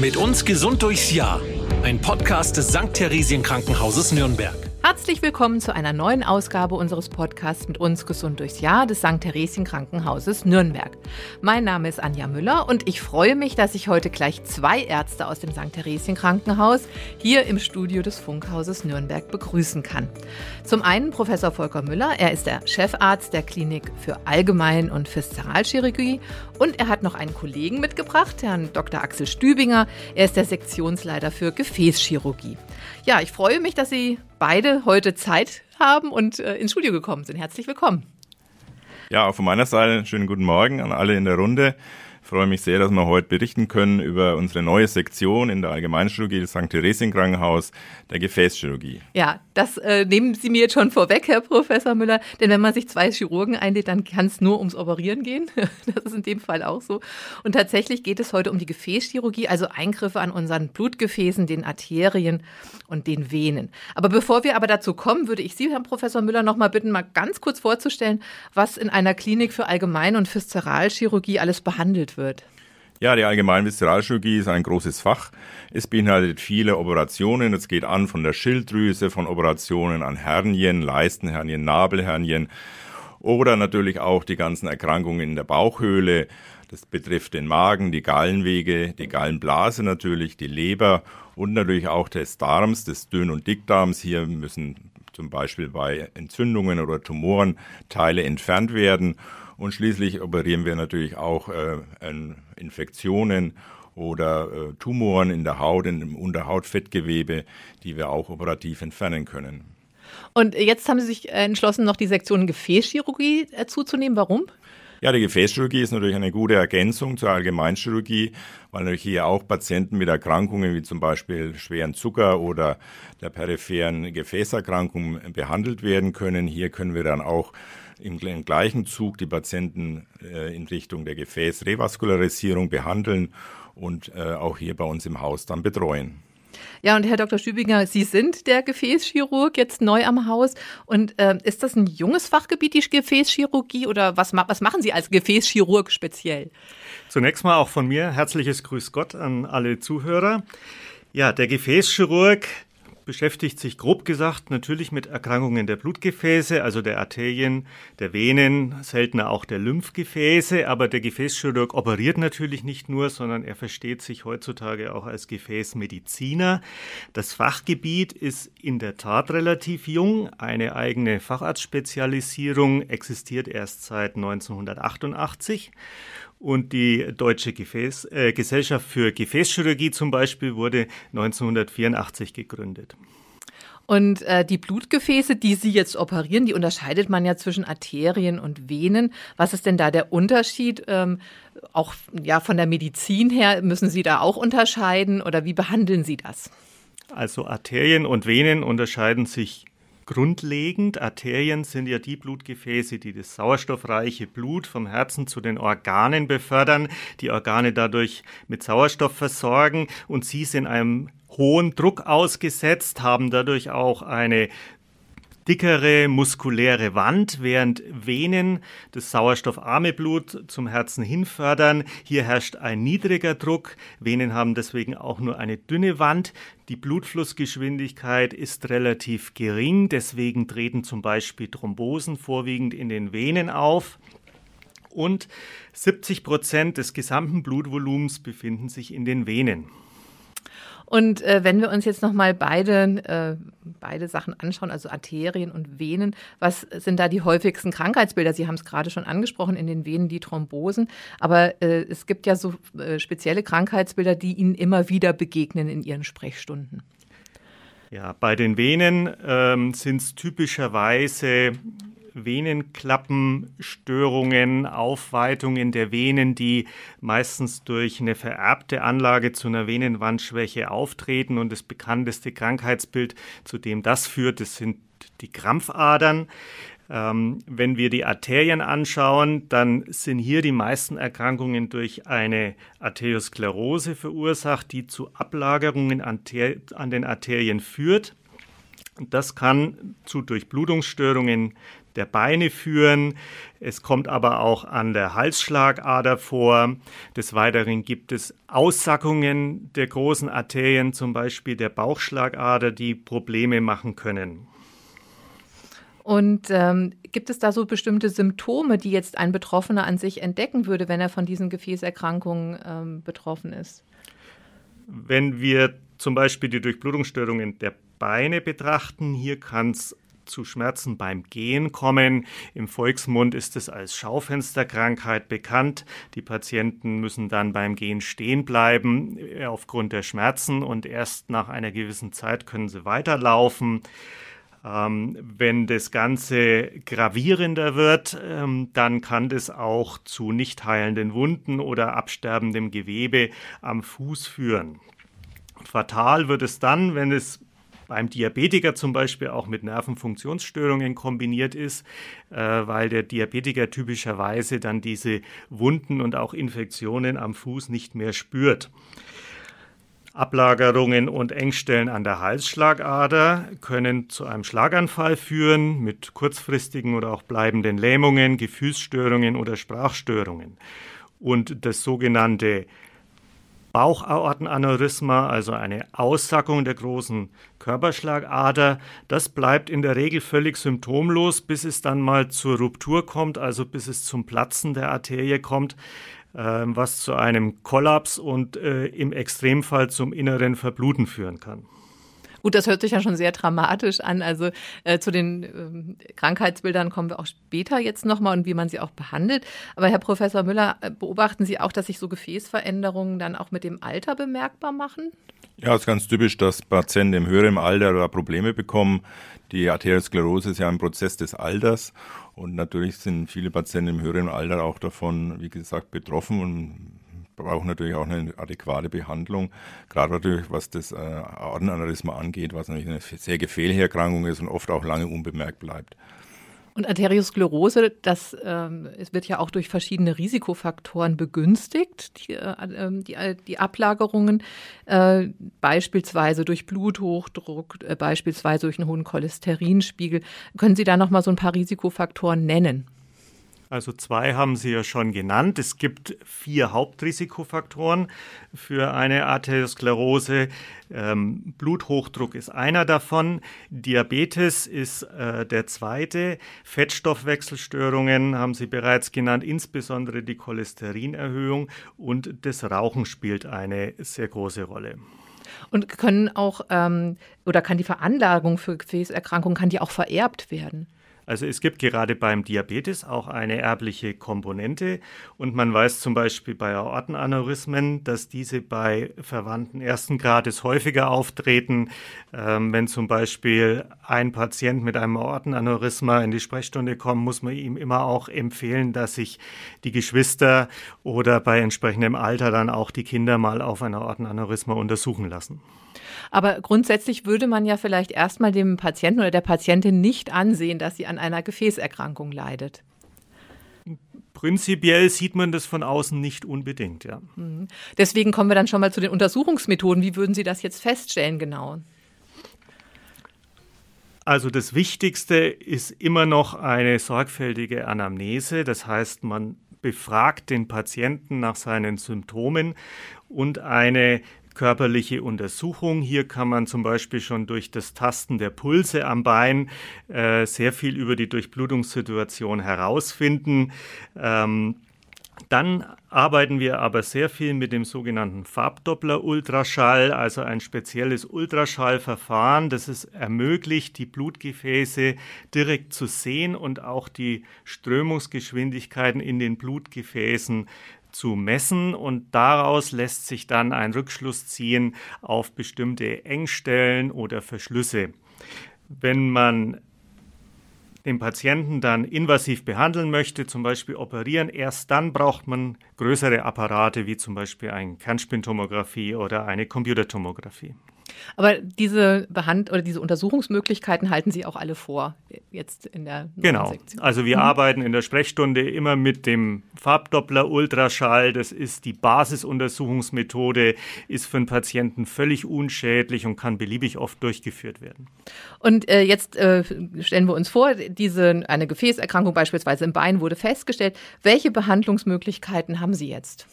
Mit uns gesund durchs Jahr. Ein Podcast des St. Theresien Krankenhauses Nürnberg. Herzlich willkommen zu einer neuen Ausgabe unseres Podcasts mit uns gesund durchs Jahr des St. Theresien Krankenhauses Nürnberg. Mein Name ist Anja Müller und ich freue mich, dass ich heute gleich zwei Ärzte aus dem St. Theresien Krankenhaus hier im Studio des Funkhauses Nürnberg begrüßen kann. Zum einen Professor Volker Müller, er ist der Chefarzt der Klinik für Allgemein- und Viszeralchirurgie und er hat noch einen Kollegen mitgebracht, Herrn Dr. Axel Stübinger. Er ist der Sektionsleiter für Gefäßchirurgie. Ja, ich freue mich, dass Sie beide heute Zeit haben und äh, ins Studio gekommen sind. Herzlich willkommen. Ja, auch von meiner Seite schönen guten Morgen an alle in der Runde. Ich freue mich sehr, dass wir heute berichten können über unsere neue Sektion in der Allgemeinchirurgie des St. Theresien Krankenhaus, der Gefäßchirurgie. Ja, das äh, nehmen Sie mir jetzt schon vorweg, Herr Professor Müller, denn wenn man sich zwei Chirurgen einlädt, dann kann es nur ums Operieren gehen. Das ist in dem Fall auch so. Und tatsächlich geht es heute um die Gefäßchirurgie, also Eingriffe an unseren Blutgefäßen, den Arterien und den Venen. Aber bevor wir aber dazu kommen, würde ich Sie, Herr Professor Müller, noch mal bitten, mal ganz kurz vorzustellen, was in einer Klinik für Allgemein- und Viszeralchirurgie alles behandelt wird. Ja, die Allgemeinviszeralchirurgie ist ein großes Fach. Es beinhaltet viele Operationen. Es geht an von der Schilddrüse, von Operationen an Hernien, Leistenhernien, Nabelhernien oder natürlich auch die ganzen Erkrankungen in der Bauchhöhle. Das betrifft den Magen, die Gallenwege, die Gallenblase natürlich, die Leber und natürlich auch des Darms, des Dünn- und Dickdarms. Hier müssen zum Beispiel bei Entzündungen oder Tumoren Teile entfernt werden. Und schließlich operieren wir natürlich auch äh, Infektionen oder äh, Tumoren in der Haut, in, im Unterhautfettgewebe, die wir auch operativ entfernen können. Und jetzt haben Sie sich entschlossen, noch die Sektion Gefäßchirurgie äh, zuzunehmen. Warum? Ja, die Gefäßchirurgie ist natürlich eine gute Ergänzung zur Allgemeinchirurgie, weil natürlich hier auch Patienten mit Erkrankungen wie zum Beispiel schweren Zucker oder der peripheren Gefäßerkrankung behandelt werden können. Hier können wir dann auch im, im gleichen Zug die Patienten äh, in Richtung der Gefäßrevaskularisierung behandeln und äh, auch hier bei uns im Haus dann betreuen. Ja, und Herr Dr. Stübinger, Sie sind der Gefäßchirurg jetzt neu am Haus. Und äh, ist das ein junges Fachgebiet, die Gefäßchirurgie, oder was, was machen Sie als Gefäßchirurg speziell? Zunächst mal auch von mir herzliches Grüß Gott an alle Zuhörer. Ja, der Gefäßchirurg beschäftigt sich grob gesagt natürlich mit Erkrankungen der Blutgefäße, also der Arterien, der Venen, seltener auch der Lymphgefäße. Aber der Gefäßchirurg operiert natürlich nicht nur, sondern er versteht sich heutzutage auch als Gefäßmediziner. Das Fachgebiet ist in der Tat relativ jung. Eine eigene Facharztspezialisierung existiert erst seit 1988. Und die Deutsche Gefäß, äh, Gesellschaft für Gefäßchirurgie zum Beispiel wurde 1984 gegründet. Und äh, die Blutgefäße, die Sie jetzt operieren, die unterscheidet man ja zwischen Arterien und Venen. Was ist denn da der Unterschied? Ähm, auch ja von der Medizin her müssen Sie da auch unterscheiden oder wie behandeln Sie das? Also Arterien und Venen unterscheiden sich grundlegend. Arterien sind ja die Blutgefäße, die das sauerstoffreiche Blut vom Herzen zu den Organen befördern, die Organe dadurch mit Sauerstoff versorgen und sie sind einem hohen Druck ausgesetzt, haben dadurch auch eine dickere muskuläre Wand, während Venen das sauerstoffarme Blut zum Herzen hinfördern. Hier herrscht ein niedriger Druck. Venen haben deswegen auch nur eine dünne Wand. Die Blutflussgeschwindigkeit ist relativ gering, deswegen treten zum Beispiel Thrombosen vorwiegend in den Venen auf. Und 70 Prozent des gesamten Blutvolumens befinden sich in den Venen. Und äh, wenn wir uns jetzt nochmal beide, äh, beide Sachen anschauen, also Arterien und Venen, was sind da die häufigsten Krankheitsbilder? Sie haben es gerade schon angesprochen, in den Venen die Thrombosen. Aber äh, es gibt ja so äh, spezielle Krankheitsbilder, die Ihnen immer wieder begegnen in Ihren Sprechstunden. Ja, bei den Venen ähm, sind es typischerweise Venenklappenstörungen, Aufweitungen der Venen, die meistens durch eine vererbte Anlage zu einer Venenwandschwäche auftreten. Und das bekannteste Krankheitsbild, zu dem das führt, das sind die Krampfadern. Ähm, wenn wir die Arterien anschauen, dann sind hier die meisten Erkrankungen durch eine Arteriosklerose verursacht, die zu Ablagerungen an, an den Arterien führt. Das kann zu Durchblutungsstörungen der Beine führen. Es kommt aber auch an der Halsschlagader vor. Des Weiteren gibt es Aussackungen der großen Arterien, zum Beispiel der Bauchschlagader, die Probleme machen können. Und ähm, gibt es da so bestimmte Symptome, die jetzt ein Betroffener an sich entdecken würde, wenn er von diesen Gefäßerkrankungen ähm, betroffen ist? Wenn wir zum Beispiel die Durchblutungsstörungen der Beine betrachten, hier kann es zu Schmerzen beim Gehen kommen. Im Volksmund ist es als Schaufensterkrankheit bekannt. Die Patienten müssen dann beim Gehen stehen bleiben äh, aufgrund der Schmerzen und erst nach einer gewissen Zeit können sie weiterlaufen. Ähm, wenn das Ganze gravierender wird, ähm, dann kann das auch zu nicht heilenden Wunden oder absterbendem Gewebe am Fuß führen. Fatal wird es dann, wenn es beim Diabetiker zum Beispiel auch mit Nervenfunktionsstörungen kombiniert ist, äh, weil der Diabetiker typischerweise dann diese Wunden und auch Infektionen am Fuß nicht mehr spürt. Ablagerungen und Engstellen an der Halsschlagader können zu einem Schlaganfall führen mit kurzfristigen oder auch bleibenden Lähmungen, Gefühlsstörungen oder Sprachstörungen. Und das sogenannte Bauchaortenaneurysma, also eine Aussackung der großen Körperschlagader, das bleibt in der Regel völlig symptomlos, bis es dann mal zur Ruptur kommt, also bis es zum Platzen der Arterie kommt. Ähm, was zu einem Kollaps und äh, im Extremfall zum inneren Verbluten führen kann. Gut, das hört sich ja schon sehr dramatisch an. Also äh, zu den äh, Krankheitsbildern kommen wir auch später jetzt nochmal und wie man sie auch behandelt. Aber Herr Professor Müller, äh, beobachten Sie auch, dass sich so Gefäßveränderungen dann auch mit dem Alter bemerkbar machen? Ja, es ist ganz typisch, dass Patienten im höheren Alter Probleme bekommen. Die Arteriosklerose ist ja ein Prozess des Alters und natürlich sind viele Patienten im höheren Alter auch davon, wie gesagt, betroffen und brauchen natürlich auch eine adäquate Behandlung, gerade natürlich was das äh, Aortenaneurysma angeht, was natürlich eine sehr gefährliche Erkrankung ist und oft auch lange unbemerkt bleibt. Und Arteriosklerose, das ähm, es wird ja auch durch verschiedene Risikofaktoren begünstigt, die, äh, ähm, die, äh, die Ablagerungen, äh, beispielsweise durch Bluthochdruck, äh, beispielsweise durch einen hohen Cholesterinspiegel. Können Sie da noch mal so ein paar Risikofaktoren nennen? Also zwei haben Sie ja schon genannt. Es gibt vier Hauptrisikofaktoren für eine Arteriosklerose. Ähm, Bluthochdruck ist einer davon. Diabetes ist äh, der zweite. Fettstoffwechselstörungen haben Sie bereits genannt, insbesondere die Cholesterinerhöhung. Und das Rauchen spielt eine sehr große Rolle. Und können auch, ähm, oder kann die Veranlagung für Gefäßerkrankungen, kann die auch vererbt werden? Also es gibt gerade beim Diabetes auch eine erbliche Komponente und man weiß zum Beispiel bei Aortenaneurysmen, dass diese bei Verwandten ersten Grades häufiger auftreten. Ähm, wenn zum Beispiel ein Patient mit einem Aortenaneurysma in die Sprechstunde kommt, muss man ihm immer auch empfehlen, dass sich die Geschwister oder bei entsprechendem Alter dann auch die Kinder mal auf ein Aortenaneurysma untersuchen lassen. Aber grundsätzlich würde man ja vielleicht erstmal dem Patienten oder der Patientin nicht ansehen, dass sie an einer Gefäßerkrankung leidet. Prinzipiell sieht man das von außen nicht unbedingt, ja. Mhm. Deswegen kommen wir dann schon mal zu den Untersuchungsmethoden. Wie würden Sie das jetzt feststellen genau? Also das Wichtigste ist immer noch eine sorgfältige Anamnese. Das heißt, man befragt den Patienten nach seinen Symptomen und eine körperliche Untersuchung. Hier kann man zum Beispiel schon durch das Tasten der Pulse am Bein äh, sehr viel über die Durchblutungssituation herausfinden. Ähm, dann arbeiten wir aber sehr viel mit dem sogenannten Farbdoppler-Ultraschall, also ein spezielles Ultraschallverfahren, das es ermöglicht, die Blutgefäße direkt zu sehen und auch die Strömungsgeschwindigkeiten in den Blutgefäßen zu messen und daraus lässt sich dann ein Rückschluss ziehen auf bestimmte Engstellen oder Verschlüsse. Wenn man den Patienten dann invasiv behandeln möchte, zum Beispiel operieren, erst dann braucht man größere Apparate wie zum Beispiel eine Kernspintomographie oder eine Computertomographie. Aber diese Behand oder diese Untersuchungsmöglichkeiten halten Sie auch alle vor, jetzt in der Genau. Sektion. Also wir mhm. arbeiten in der Sprechstunde immer mit dem Farbdoppler Ultraschall. Das ist die Basisuntersuchungsmethode, ist für einen Patienten völlig unschädlich und kann beliebig oft durchgeführt werden. Und äh, jetzt äh, stellen wir uns vor, diese eine Gefäßerkrankung beispielsweise im Bein wurde festgestellt. Welche Behandlungsmöglichkeiten haben Sie jetzt?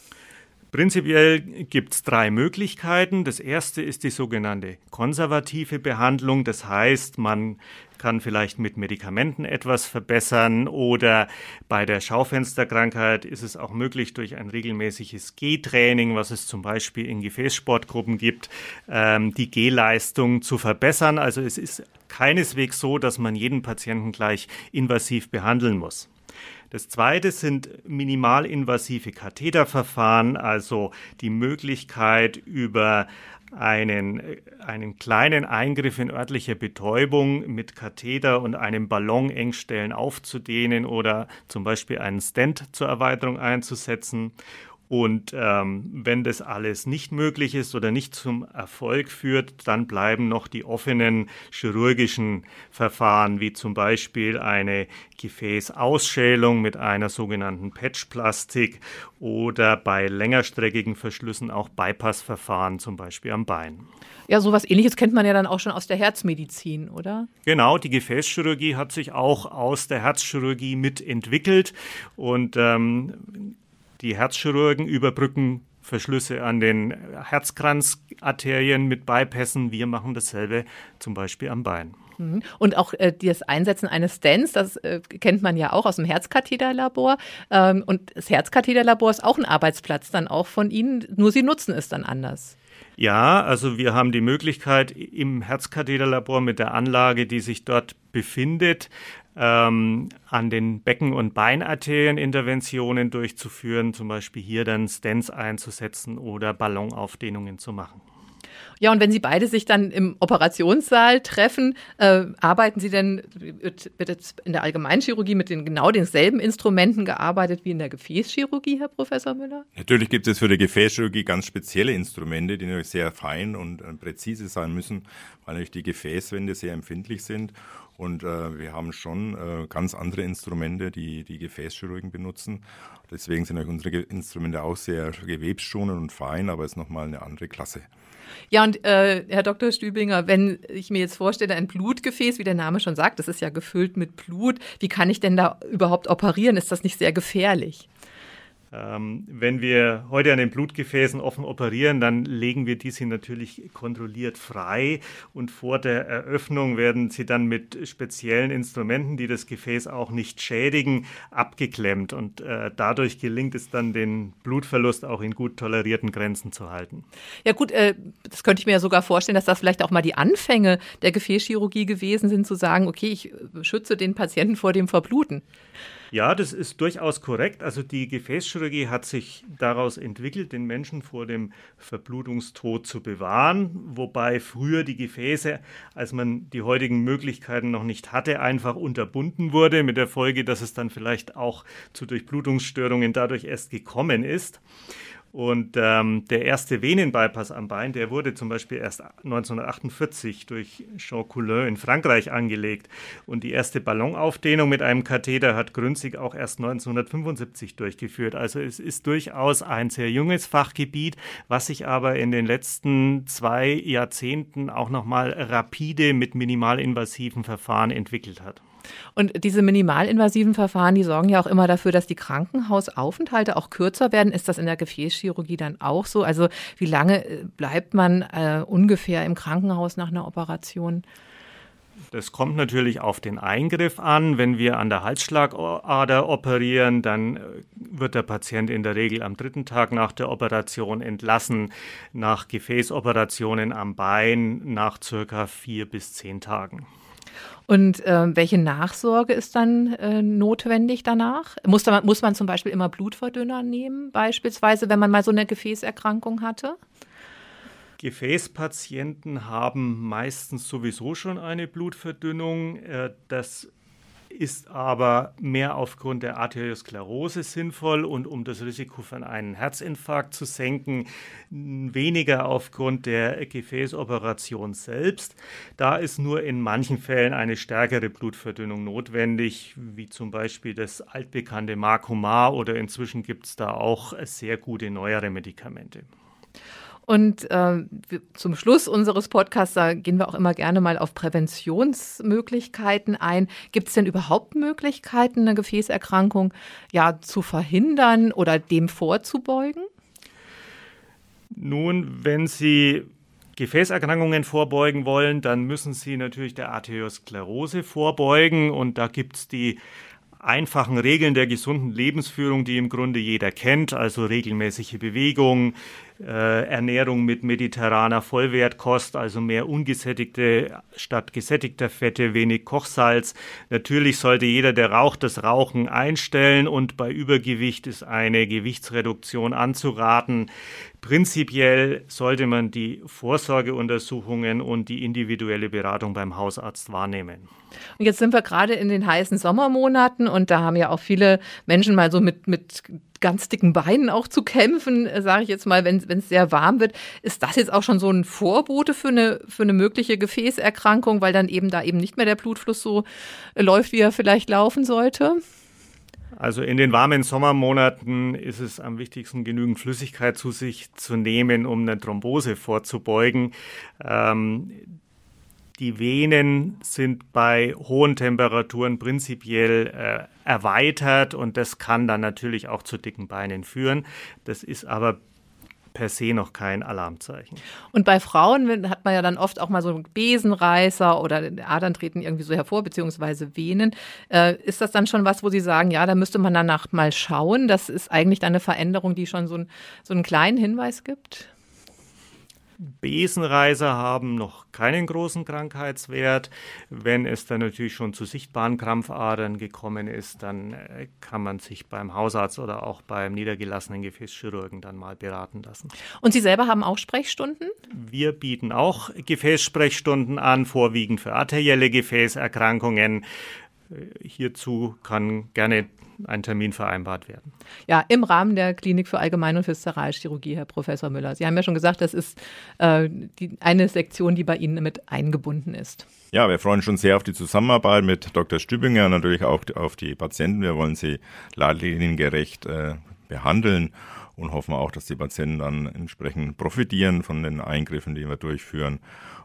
Prinzipiell gibt es drei Möglichkeiten. Das erste ist die sogenannte konservative Behandlung. Das heißt, man kann vielleicht mit Medikamenten etwas verbessern oder bei der Schaufensterkrankheit ist es auch möglich, durch ein regelmäßiges G-Training, was es zum Beispiel in Gefäßsportgruppen gibt, ähm, die G-Leistung zu verbessern. Also es ist keineswegs so, dass man jeden Patienten gleich invasiv behandeln muss. Das zweite sind minimalinvasive Katheterverfahren, also die Möglichkeit über einen, einen kleinen Eingriff in örtliche Betäubung mit Katheter und einem Ballon Engstellen aufzudehnen oder zum Beispiel einen Stent zur Erweiterung einzusetzen und ähm, wenn das alles nicht möglich ist oder nicht zum Erfolg führt, dann bleiben noch die offenen chirurgischen Verfahren, wie zum Beispiel eine Gefäßausschälung mit einer sogenannten Patchplastik oder bei längerstreckigen Verschlüssen auch Bypassverfahren, zum Beispiel am Bein. Ja, sowas ähnliches kennt man ja dann auch schon aus der Herzmedizin, oder? Genau, die Gefäßchirurgie hat sich auch aus der Herzchirurgie mitentwickelt und ähm, die Herzchirurgen überbrücken Verschlüsse an den Herzkranzarterien mit Bypassen. Wir machen dasselbe zum Beispiel am Bein. Mhm. Und auch äh, das Einsetzen eines Stents, das äh, kennt man ja auch aus dem Herzkatheterlabor. Ähm, und das Herzkatheterlabor ist auch ein Arbeitsplatz dann auch von Ihnen, nur Sie nutzen es dann anders. Ja, also wir haben die Möglichkeit im Herzkatheterlabor mit der Anlage, die sich dort befindet, ähm, an den Becken- und Beinarterien Interventionen durchzuführen, zum Beispiel hier dann Stents einzusetzen oder Ballonaufdehnungen zu machen. Ja, und wenn Sie beide sich dann im Operationssaal treffen, äh, arbeiten Sie denn, wird, jetzt in der Allgemeinchirurgie mit den genau denselben Instrumenten gearbeitet wie in der Gefäßchirurgie, Herr Professor Müller? Natürlich gibt es für die Gefäßchirurgie ganz spezielle Instrumente, die natürlich sehr fein und äh, präzise sein müssen, weil natürlich die Gefäßwände sehr empfindlich sind. Und äh, wir haben schon äh, ganz andere Instrumente, die die Gefäßchirurgen benutzen. Deswegen sind unsere Instrumente auch sehr gewebsschonend und fein, aber es ist nochmal eine andere Klasse. Ja, und äh, Herr Dr. Stübinger, wenn ich mir jetzt vorstelle, ein Blutgefäß, wie der Name schon sagt, das ist ja gefüllt mit Blut, wie kann ich denn da überhaupt operieren? Ist das nicht sehr gefährlich? Ähm, wenn wir heute an den Blutgefäßen offen operieren, dann legen wir diese natürlich kontrolliert frei und vor der Eröffnung werden sie dann mit speziellen Instrumenten, die das Gefäß auch nicht schädigen, abgeklemmt und äh, dadurch gelingt es dann, den Blutverlust auch in gut tolerierten Grenzen zu halten. Ja gut, äh, das könnte ich mir ja sogar vorstellen, dass das vielleicht auch mal die Anfänge der Gefäßchirurgie gewesen sind, zu sagen, okay, ich schütze den Patienten vor dem Verbluten. Ja, das ist durchaus korrekt. Also die Gefäßchirurgie hat sich daraus entwickelt, den Menschen vor dem Verblutungstod zu bewahren, wobei früher die Gefäße, als man die heutigen Möglichkeiten noch nicht hatte, einfach unterbunden wurde, mit der Folge, dass es dann vielleicht auch zu Durchblutungsstörungen dadurch erst gekommen ist. Und ähm, der erste Venenbypass am Bein, der wurde zum Beispiel erst 1948 durch Jean Coulin in Frankreich angelegt. Und die erste Ballonaufdehnung mit einem Katheter hat Grünzig auch erst 1975 durchgeführt. Also es ist durchaus ein sehr junges Fachgebiet, was sich aber in den letzten zwei Jahrzehnten auch nochmal rapide mit minimalinvasiven Verfahren entwickelt hat. Und diese minimalinvasiven Verfahren, die sorgen ja auch immer dafür, dass die Krankenhausaufenthalte auch kürzer werden. Ist das in der Gefäßchirurgie dann auch so? Also wie lange äh, bleibt man äh, ungefähr im Krankenhaus nach einer Operation? Das kommt natürlich auf den Eingriff an. Wenn wir an der Halsschlagader operieren, dann äh, wird der Patient in der Regel am dritten Tag nach der Operation entlassen. Nach Gefäßoperationen am Bein nach circa vier bis zehn Tagen. Und äh, welche Nachsorge ist dann äh, notwendig danach? Muss, da, muss man zum Beispiel immer Blutverdünner nehmen, beispielsweise, wenn man mal so eine Gefäßerkrankung hatte? Gefäßpatienten haben meistens sowieso schon eine Blutverdünnung. Äh, das ist aber mehr aufgrund der Arteriosklerose sinnvoll und um das Risiko von einem Herzinfarkt zu senken, weniger aufgrund der Gefäßoperation selbst. Da ist nur in manchen Fällen eine stärkere Blutverdünnung notwendig, wie zum Beispiel das altbekannte Marcomar oder inzwischen gibt es da auch sehr gute neuere Medikamente. Und äh, zum Schluss unseres Podcasts, da gehen wir auch immer gerne mal auf Präventionsmöglichkeiten ein. Gibt es denn überhaupt Möglichkeiten, eine Gefäßerkrankung ja zu verhindern oder dem vorzubeugen? Nun, wenn Sie Gefäßerkrankungen vorbeugen wollen, dann müssen Sie natürlich der Arteriosklerose vorbeugen. Und da gibt es die einfachen Regeln der gesunden Lebensführung, die im Grunde jeder kennt, also regelmäßige Bewegung, Ernährung mit mediterraner Vollwertkost, also mehr ungesättigte statt gesättigter Fette, wenig Kochsalz. Natürlich sollte jeder, der raucht, das Rauchen einstellen und bei Übergewicht ist eine Gewichtsreduktion anzuraten. Prinzipiell sollte man die Vorsorgeuntersuchungen und die individuelle Beratung beim Hausarzt wahrnehmen. Und jetzt sind wir gerade in den heißen Sommermonaten und da haben ja auch viele Menschen mal so mit, mit ganz dicken Beinen auch zu kämpfen, äh, sage ich jetzt mal, wenn es sehr warm wird. Ist das jetzt auch schon so ein Vorbote für eine, für eine mögliche Gefäßerkrankung, weil dann eben da eben nicht mehr der Blutfluss so äh, läuft, wie er vielleicht laufen sollte? Also in den warmen Sommermonaten ist es am wichtigsten, genügend Flüssigkeit zu sich zu nehmen, um eine Thrombose vorzubeugen. Ähm, die Venen sind bei hohen Temperaturen prinzipiell äh, erweitert und das kann dann natürlich auch zu dicken Beinen führen. Das ist aber per se noch kein Alarmzeichen. Und bei Frauen hat man ja dann oft auch mal so Besenreißer oder Adern treten irgendwie so hervor, beziehungsweise Venen. Äh, ist das dann schon was, wo Sie sagen, ja, da müsste man danach mal schauen? Das ist eigentlich dann eine Veränderung, die schon so, ein, so einen kleinen Hinweis gibt? Besenreiser haben noch keinen großen Krankheitswert. Wenn es dann natürlich schon zu sichtbaren Krampfadern gekommen ist, dann äh, kann man sich beim Hausarzt oder auch beim niedergelassenen Gefäßchirurgen dann mal beraten lassen. Und Sie selber haben auch Sprechstunden? Wir bieten auch Gefäßsprechstunden an, vorwiegend für arterielle Gefäßerkrankungen. Hierzu kann gerne ein Termin vereinbart werden. Ja, im Rahmen der Klinik für Allgemein- und Viszeralchirurgie, Herr Professor Müller. Sie haben ja schon gesagt, das ist äh, die, eine Sektion, die bei Ihnen mit eingebunden ist. Ja, wir freuen uns schon sehr auf die Zusammenarbeit mit Dr. Stübinger und natürlich auch auf die Patienten. Wir wollen sie leitliniengerecht äh, behandeln und hoffen auch, dass die Patienten dann entsprechend profitieren von den Eingriffen, die wir durchführen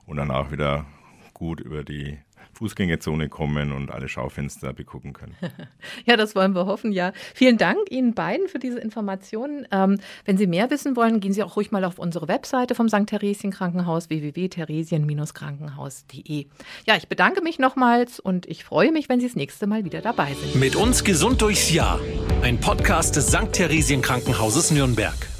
und dann auch wieder gut über die Fußgängerzone kommen und alle Schaufenster begucken können. ja, das wollen wir hoffen, ja. Vielen Dank Ihnen beiden für diese Informationen. Ähm, wenn Sie mehr wissen wollen, gehen Sie auch ruhig mal auf unsere Webseite vom St. Theresien Krankenhaus www.theresien-krankenhaus.de. Ja, ich bedanke mich nochmals und ich freue mich, wenn Sie das nächste Mal wieder dabei sind. Mit uns gesund durchs Jahr. Ein Podcast des St. Theresien Krankenhauses Nürnberg.